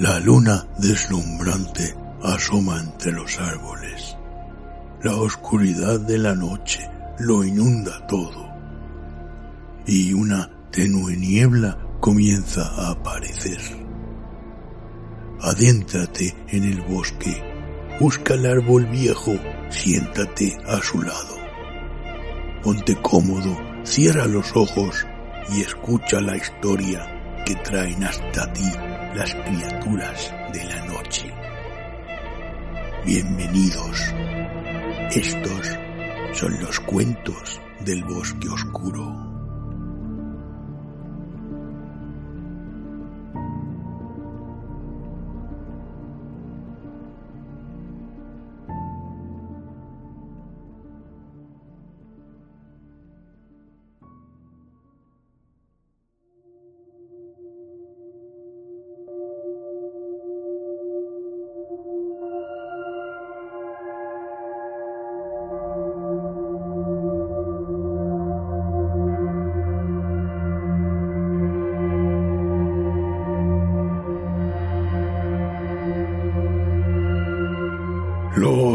La luna deslumbrante asoma entre los árboles. La oscuridad de la noche lo inunda todo. Y una tenue niebla comienza a aparecer. Adéntrate en el bosque. Busca el árbol viejo. Siéntate a su lado. Ponte cómodo, cierra los ojos y escucha la historia que traen hasta ti las criaturas de la noche. Bienvenidos. Estos son los cuentos del bosque oscuro.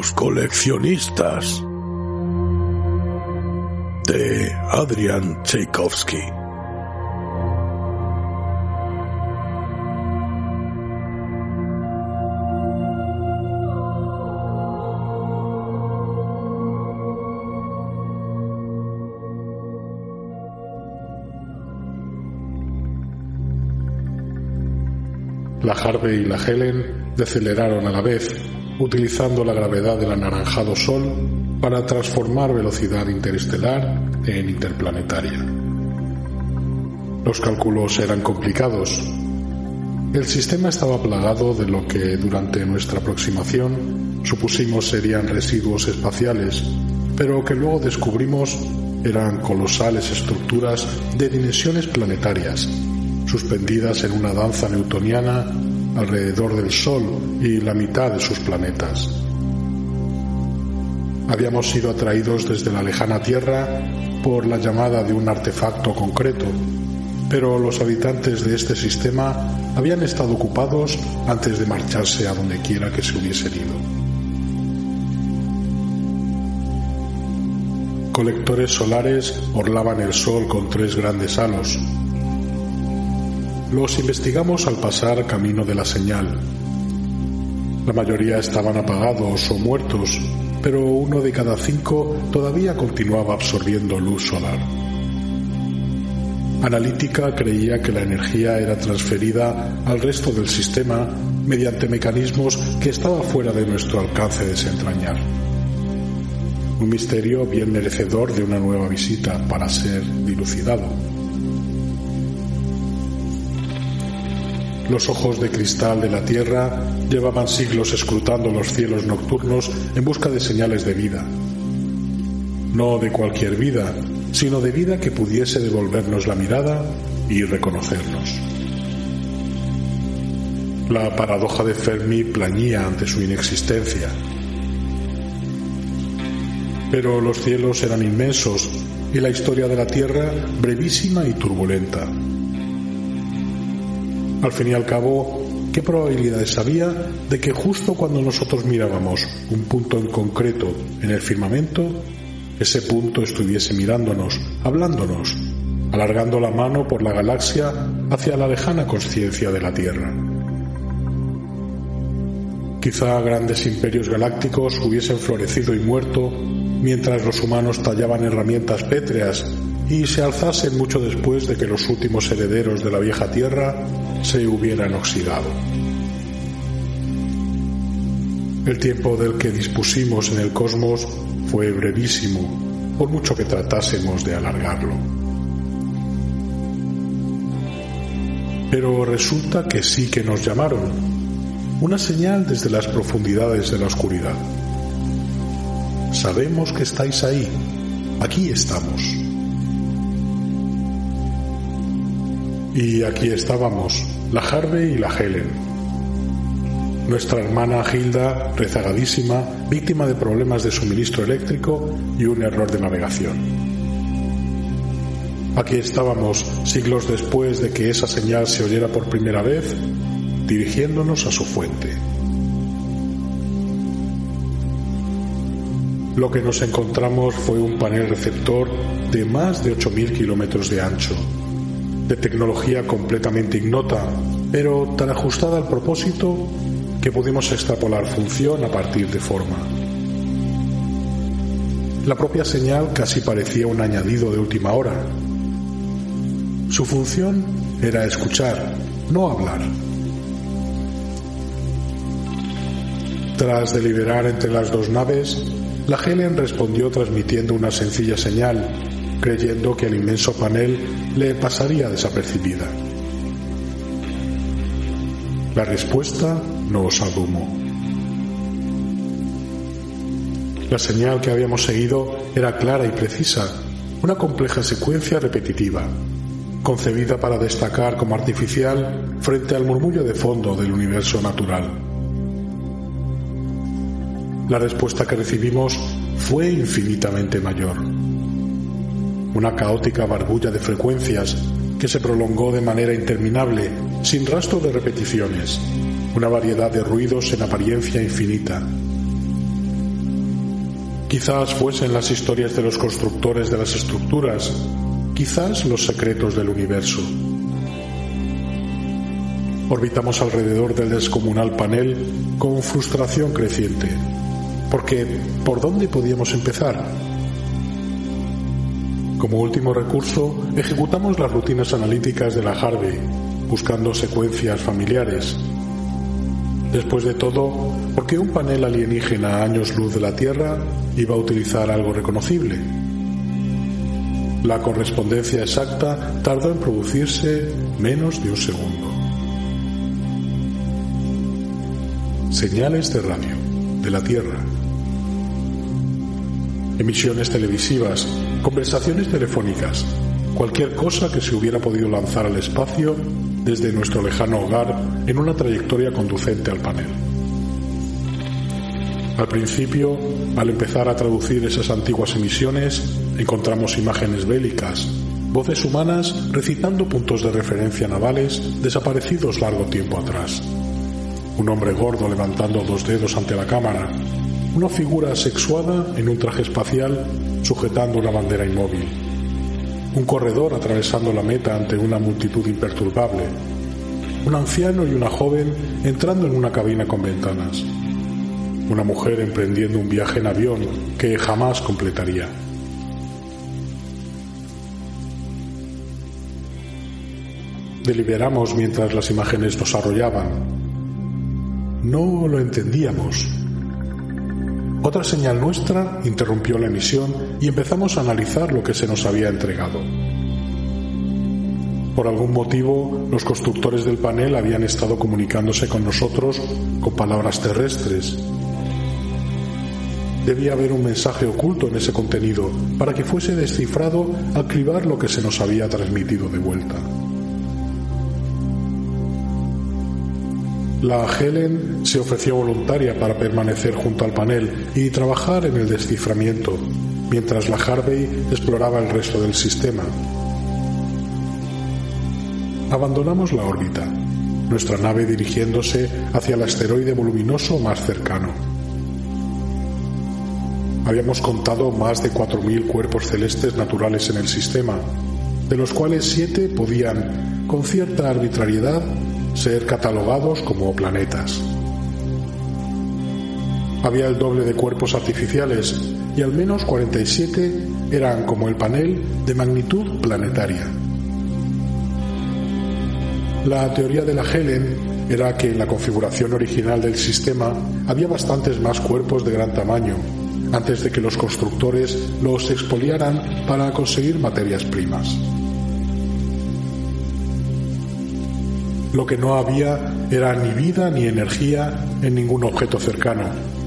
Los coleccionistas de Adrian Tchaikovsky. La Harvey y la Helen deceleraron a la vez, utilizando la gravedad del anaranjado Sol para transformar velocidad interestelar en interplanetaria. Los cálculos eran complicados. El sistema estaba plagado de lo que durante nuestra aproximación supusimos serían residuos espaciales, pero que luego descubrimos eran colosales estructuras de dimensiones planetarias, suspendidas en una danza newtoniana alrededor del Sol y la mitad de sus planetas. Habíamos sido atraídos desde la lejana Tierra por la llamada de un artefacto concreto, pero los habitantes de este sistema habían estado ocupados antes de marcharse a donde quiera que se hubiesen ido. Colectores solares orlaban el Sol con tres grandes halos, los investigamos al pasar camino de la señal. La mayoría estaban apagados o muertos, pero uno de cada cinco todavía continuaba absorbiendo luz solar. Analítica creía que la energía era transferida al resto del sistema mediante mecanismos que estaba fuera de nuestro alcance desentrañar. Un misterio bien merecedor de una nueva visita para ser dilucidado. Los ojos de cristal de la Tierra llevaban siglos escrutando los cielos nocturnos en busca de señales de vida. No de cualquier vida, sino de vida que pudiese devolvernos la mirada y reconocernos. La paradoja de Fermi plañía ante su inexistencia. Pero los cielos eran inmensos y la historia de la Tierra brevísima y turbulenta. Al fin y al cabo, ¿qué probabilidades había de que justo cuando nosotros mirábamos un punto en concreto en el firmamento, ese punto estuviese mirándonos, hablándonos, alargando la mano por la galaxia hacia la lejana conciencia de la Tierra? Quizá grandes imperios galácticos hubiesen florecido y muerto mientras los humanos tallaban herramientas pétreas y se alzasen mucho después de que los últimos herederos de la vieja tierra se hubieran oxidado. El tiempo del que dispusimos en el cosmos fue brevísimo, por mucho que tratásemos de alargarlo. Pero resulta que sí que nos llamaron. Una señal desde las profundidades de la oscuridad. Sabemos que estáis ahí. Aquí estamos. Y aquí estábamos, la Harvey y la Helen. Nuestra hermana Hilda, rezagadísima, víctima de problemas de suministro eléctrico y un error de navegación. Aquí estábamos, siglos después de que esa señal se oyera por primera vez, dirigiéndonos a su fuente. Lo que nos encontramos fue un panel receptor de más de 8.000 kilómetros de ancho, de tecnología completamente ignota, pero tan ajustada al propósito que pudimos extrapolar función a partir de forma. La propia señal casi parecía un añadido de última hora. Su función era escuchar, no hablar. Tras deliberar entre las dos naves, la Helen respondió transmitiendo una sencilla señal creyendo que el inmenso panel le pasaría desapercibida. La respuesta nos abrumó. La señal que habíamos seguido era clara y precisa, una compleja secuencia repetitiva, concebida para destacar como artificial frente al murmullo de fondo del universo natural. La respuesta que recibimos fue infinitamente mayor una caótica barbulla de frecuencias que se prolongó de manera interminable, sin rastro de repeticiones, una variedad de ruidos en apariencia infinita. Quizás fuesen las historias de los constructores de las estructuras, quizás los secretos del universo. Orbitamos alrededor del descomunal panel con frustración creciente, porque ¿por dónde podíamos empezar? Como último recurso, ejecutamos las rutinas analíticas de la Harvey, buscando secuencias familiares. Después de todo, ¿por qué un panel alienígena a años luz de la Tierra iba a utilizar algo reconocible? La correspondencia exacta tardó en producirse menos de un segundo. Señales de radio de la Tierra. Emisiones televisivas conversaciones telefónicas, cualquier cosa que se hubiera podido lanzar al espacio desde nuestro lejano hogar en una trayectoria conducente al panel. Al principio, al empezar a traducir esas antiguas emisiones, encontramos imágenes bélicas, voces humanas recitando puntos de referencia navales desaparecidos largo tiempo atrás. Un hombre gordo levantando dos dedos ante la cámara, una figura asexuada en un traje espacial sujetando una bandera inmóvil, un corredor atravesando la meta ante una multitud imperturbable, un anciano y una joven entrando en una cabina con ventanas, una mujer emprendiendo un viaje en avión que jamás completaría. Deliberamos mientras las imágenes nos arrollaban. No lo entendíamos. Otra señal nuestra interrumpió la emisión y empezamos a analizar lo que se nos había entregado. Por algún motivo, los constructores del panel habían estado comunicándose con nosotros con palabras terrestres. Debía haber un mensaje oculto en ese contenido para que fuese descifrado al cribar lo que se nos había transmitido de vuelta. La Helen se ofreció voluntaria para permanecer junto al panel y trabajar en el desciframiento, mientras la Harvey exploraba el resto del sistema. Abandonamos la órbita, nuestra nave dirigiéndose hacia el asteroide voluminoso más cercano. Habíamos contado más de 4.000 cuerpos celestes naturales en el sistema, de los cuales siete podían, con cierta arbitrariedad, ser catalogados como planetas. Había el doble de cuerpos artificiales y al menos 47 eran como el panel de magnitud planetaria. La teoría de la Helen era que en la configuración original del sistema había bastantes más cuerpos de gran tamaño, antes de que los constructores los expoliaran para conseguir materias primas. Lo que no había era ni vida ni energía en ningún objeto cercano,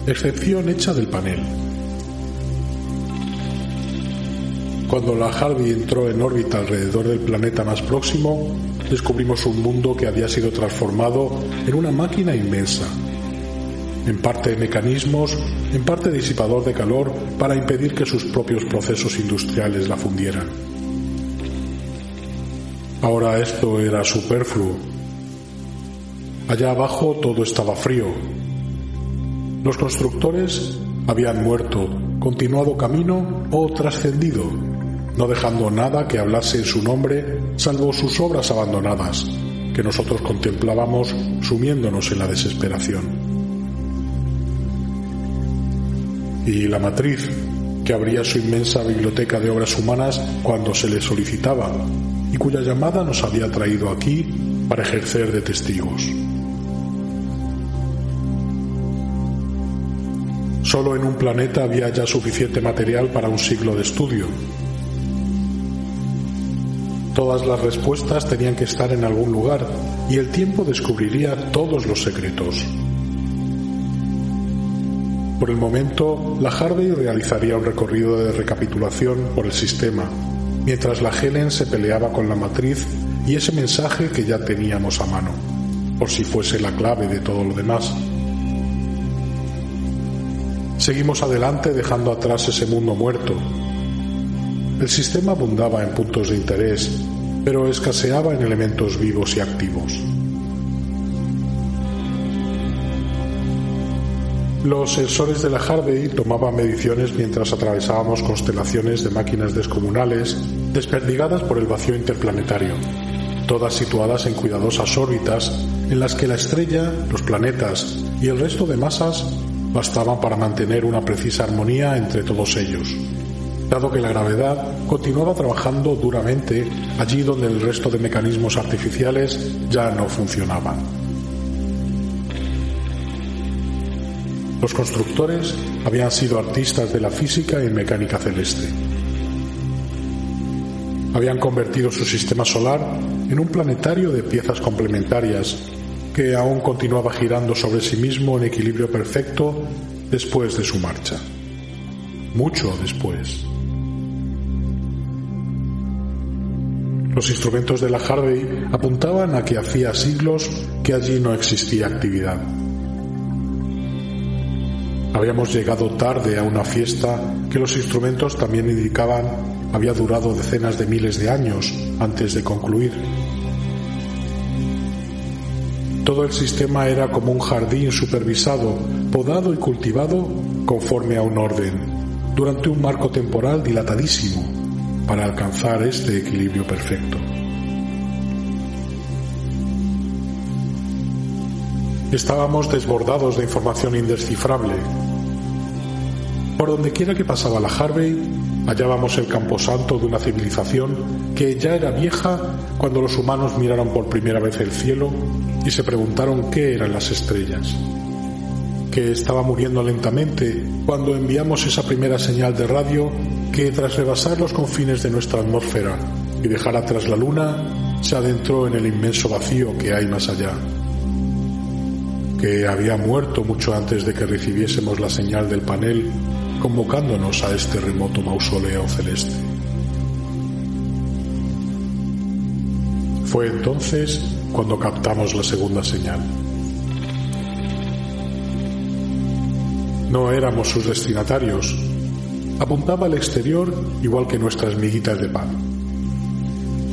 excepción hecha del panel. Cuando la Harvey entró en órbita alrededor del planeta más próximo, descubrimos un mundo que había sido transformado en una máquina inmensa, en parte mecanismos, en parte disipador de calor para impedir que sus propios procesos industriales la fundieran. Ahora esto era superfluo. Allá abajo todo estaba frío. Los constructores habían muerto, continuado camino o trascendido, no dejando nada que hablase en su nombre salvo sus obras abandonadas, que nosotros contemplábamos sumiéndonos en la desesperación. y la matriz, que abría su inmensa biblioteca de obras humanas cuando se le solicitaba y cuya llamada nos había traído aquí para ejercer de testigos. Solo en un planeta había ya suficiente material para un siglo de estudio. Todas las respuestas tenían que estar en algún lugar y el tiempo descubriría todos los secretos. Por el momento, la Harvey realizaría un recorrido de recapitulación por el sistema, mientras la Helen se peleaba con la matriz y ese mensaje que ya teníamos a mano, por si fuese la clave de todo lo demás. Seguimos adelante dejando atrás ese mundo muerto. El sistema abundaba en puntos de interés, pero escaseaba en elementos vivos y activos. Los sensores de la Harvey tomaban mediciones mientras atravesábamos constelaciones de máquinas descomunales desperdigadas por el vacío interplanetario, todas situadas en cuidadosas órbitas en las que la estrella, los planetas y el resto de masas bastaban para mantener una precisa armonía entre todos ellos, dado que la gravedad continuaba trabajando duramente allí donde el resto de mecanismos artificiales ya no funcionaban. Los constructores habían sido artistas de la física y mecánica celeste. Habían convertido su sistema solar en un planetario de piezas complementarias que aún continuaba girando sobre sí mismo en equilibrio perfecto después de su marcha. Mucho después. Los instrumentos de la Harvey apuntaban a que hacía siglos que allí no existía actividad. Habíamos llegado tarde a una fiesta que los instrumentos también indicaban había durado decenas de miles de años antes de concluir. Todo el sistema era como un jardín supervisado, podado y cultivado conforme a un orden, durante un marco temporal dilatadísimo, para alcanzar este equilibrio perfecto. Estábamos desbordados de información indescifrable. Por donde quiera que pasaba la Harvey, hallábamos el camposanto de una civilización que ya era vieja cuando los humanos miraron por primera vez el cielo y se preguntaron qué eran las estrellas. Que estaba muriendo lentamente cuando enviamos esa primera señal de radio que tras rebasar los confines de nuestra atmósfera y dejar atrás la luna, se adentró en el inmenso vacío que hay más allá que había muerto mucho antes de que recibiésemos la señal del panel convocándonos a este remoto mausoleo celeste. Fue entonces cuando captamos la segunda señal. No éramos sus destinatarios. Apuntaba al exterior igual que nuestras miguitas de pan.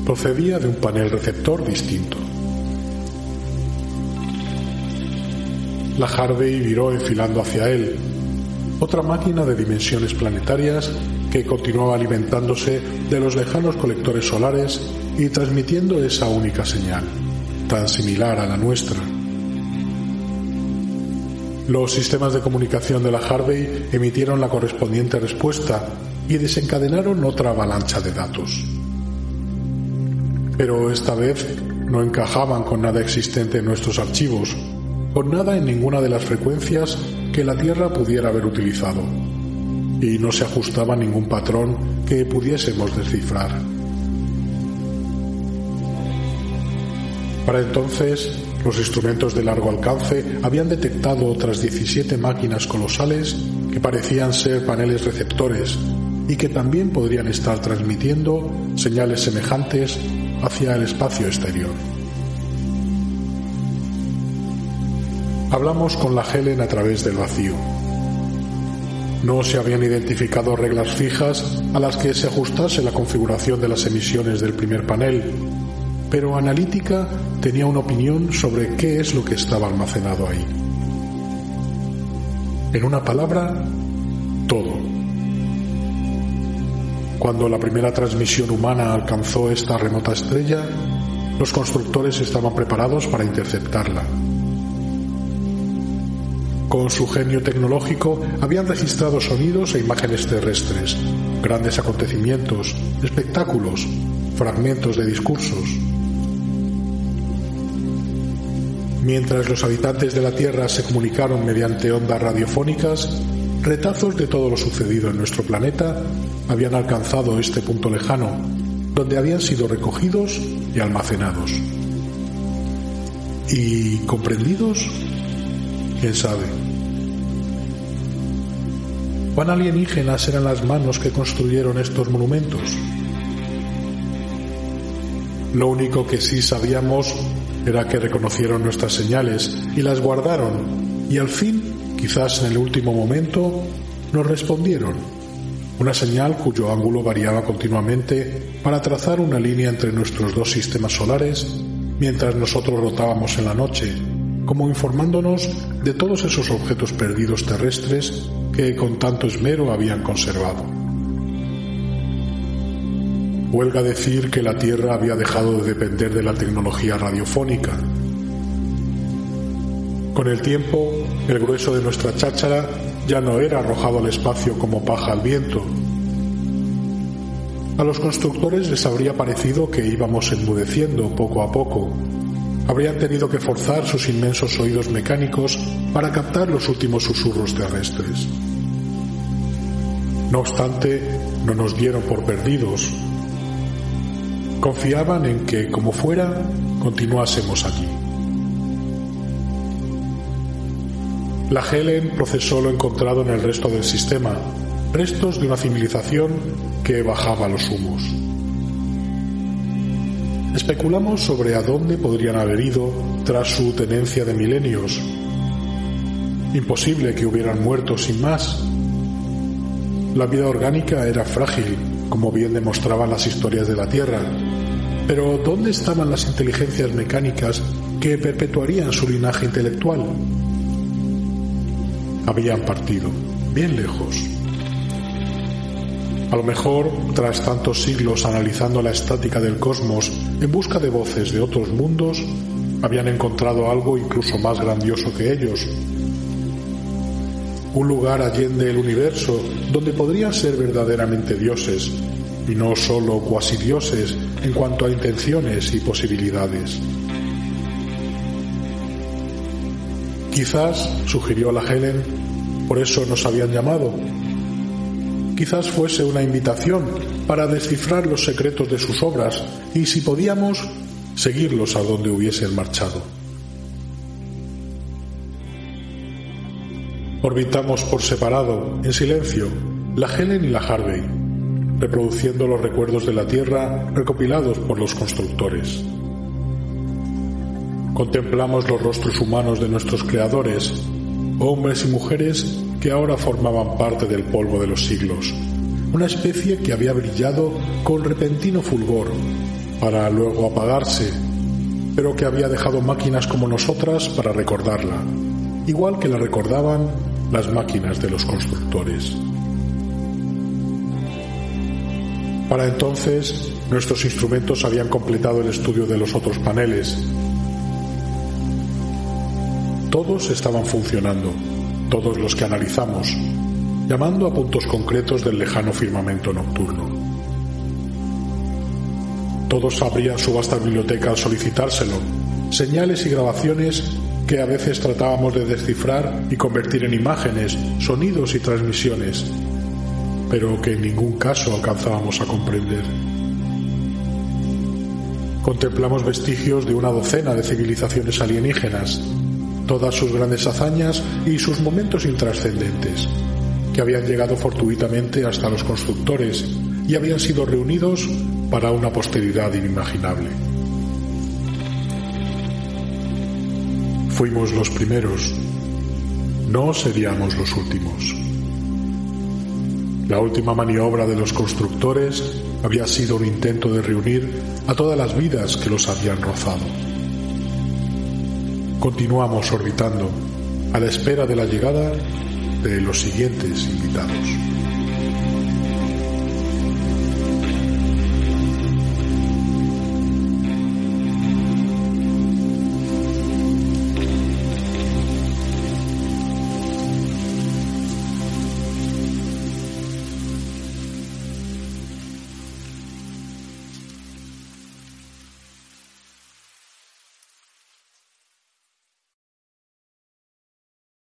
Procedía de un panel receptor distinto. La Harvey viró enfilando hacia él, otra máquina de dimensiones planetarias que continuaba alimentándose de los lejanos colectores solares y transmitiendo esa única señal, tan similar a la nuestra. Los sistemas de comunicación de la Harvey emitieron la correspondiente respuesta y desencadenaron otra avalancha de datos. Pero esta vez no encajaban con nada existente en nuestros archivos, con nada en ninguna de las frecuencias que la Tierra pudiera haber utilizado, y no se ajustaba a ningún patrón que pudiésemos descifrar. Para entonces, los instrumentos de largo alcance habían detectado otras 17 máquinas colosales que parecían ser paneles receptores y que también podrían estar transmitiendo señales semejantes hacia el espacio exterior. Hablamos con la Helen a través del vacío. No se habían identificado reglas fijas a las que se ajustase la configuración de las emisiones del primer panel, pero Analítica tenía una opinión sobre qué es lo que estaba almacenado ahí. En una palabra, todo. Cuando la primera transmisión humana alcanzó esta remota estrella, los constructores estaban preparados para interceptarla. Con su genio tecnológico habían registrado sonidos e imágenes terrestres, grandes acontecimientos, espectáculos, fragmentos de discursos. Mientras los habitantes de la Tierra se comunicaron mediante ondas radiofónicas, retazos de todo lo sucedido en nuestro planeta habían alcanzado este punto lejano, donde habían sido recogidos y almacenados. ¿Y comprendidos? ¿Quién sabe? ¿Cuán alienígenas eran las manos que construyeron estos monumentos? Lo único que sí sabíamos era que reconocieron nuestras señales y las guardaron y al fin, quizás en el último momento, nos respondieron. Una señal cuyo ángulo variaba continuamente para trazar una línea entre nuestros dos sistemas solares mientras nosotros rotábamos en la noche, como informándonos de todos esos objetos perdidos terrestres que con tanto esmero habían conservado. Huelga decir que la Tierra había dejado de depender de la tecnología radiofónica. Con el tiempo, el grueso de nuestra cháchara ya no era arrojado al espacio como paja al viento. A los constructores les habría parecido que íbamos enmudeciendo poco a poco. Habrían tenido que forzar sus inmensos oídos mecánicos para captar los últimos susurros terrestres. No obstante, no nos dieron por perdidos. Confiaban en que, como fuera, continuásemos aquí. La Helen procesó lo encontrado en el resto del sistema, restos de una civilización que bajaba los humos. Especulamos sobre a dónde podrían haber ido tras su tenencia de milenios. Imposible que hubieran muerto sin más, la vida orgánica era frágil, como bien demostraban las historias de la Tierra. Pero ¿dónde estaban las inteligencias mecánicas que perpetuarían su linaje intelectual? Habían partido, bien lejos. A lo mejor, tras tantos siglos analizando la estática del cosmos en busca de voces de otros mundos, habían encontrado algo incluso más grandioso que ellos, un lugar allende el universo donde podrían ser verdaderamente dioses y no solo cuasi dioses en cuanto a intenciones y posibilidades. Quizás, sugirió la Helen, por eso nos habían llamado. Quizás fuese una invitación para descifrar los secretos de sus obras y, si podíamos, seguirlos a donde hubiesen marchado. Orbitamos por separado, en silencio, la Helen y la Harvey, reproduciendo los recuerdos de la Tierra recopilados por los constructores. Contemplamos los rostros humanos de nuestros creadores, hombres y mujeres que ahora formaban parte del polvo de los siglos, una especie que había brillado con repentino fulgor para luego apagarse, pero que había dejado máquinas como nosotras para recordarla, igual que la recordaban las máquinas de los constructores. Para entonces, nuestros instrumentos habían completado el estudio de los otros paneles. Todos estaban funcionando, todos los que analizamos, llamando a puntos concretos del lejano firmamento nocturno. Todos abrían su vasta biblioteca al solicitárselo, señales y grabaciones que a veces tratábamos de descifrar y convertir en imágenes, sonidos y transmisiones, pero que en ningún caso alcanzábamos a comprender. Contemplamos vestigios de una docena de civilizaciones alienígenas, todas sus grandes hazañas y sus momentos intrascendentes, que habían llegado fortuitamente hasta los constructores y habían sido reunidos para una posteridad inimaginable. Fuimos los primeros, no seríamos los últimos. La última maniobra de los constructores había sido un intento de reunir a todas las vidas que los habían rozado. Continuamos orbitando a la espera de la llegada de los siguientes invitados.